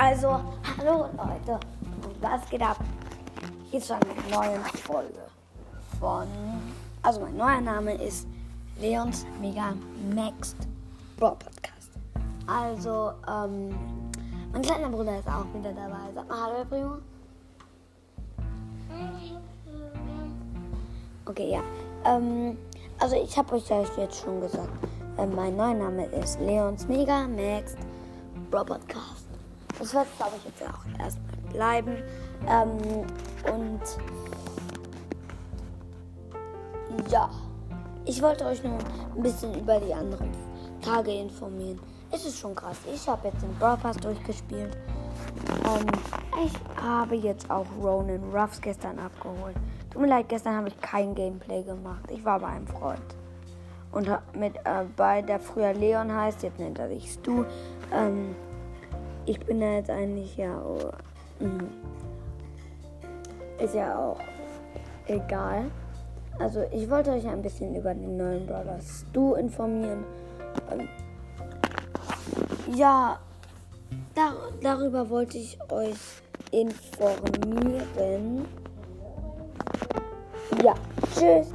Also, hallo Leute, was geht ab? Hier zu einer neuen Folge von. Also, mein neuer Name ist Leons Mega Maxed Brawl Podcast. Also, ähm, mein kleiner Bruder ist auch wieder dabei. Sag mal Hallo, Primo. Okay, ja. Ähm, also, ich habe euch ja jetzt schon gesagt, äh, mein neuer Name ist Leons Mega Maxed Brawl Podcast. Das wird, glaube ich, jetzt auch erstmal bleiben. Ähm, und ja, ich wollte euch nur ein bisschen über die anderen Tage informieren. Es ist schon krass. Ich habe jetzt den Brawl Pass durchgespielt. Ähm, ich habe jetzt auch Ronan Ruffs gestern abgeholt. Tut mir leid, gestern habe ich kein Gameplay gemacht. Ich war bei einem Freund. Und mit äh, bei der früher Leon heißt, jetzt nennt er sich Stu. Ähm, ich bin da jetzt eigentlich ja. Oh, ist ja auch egal. Also ich wollte euch ein bisschen über den neuen Brother Stu informieren. Ähm, ja, dar darüber wollte ich euch informieren. Ja, tschüss.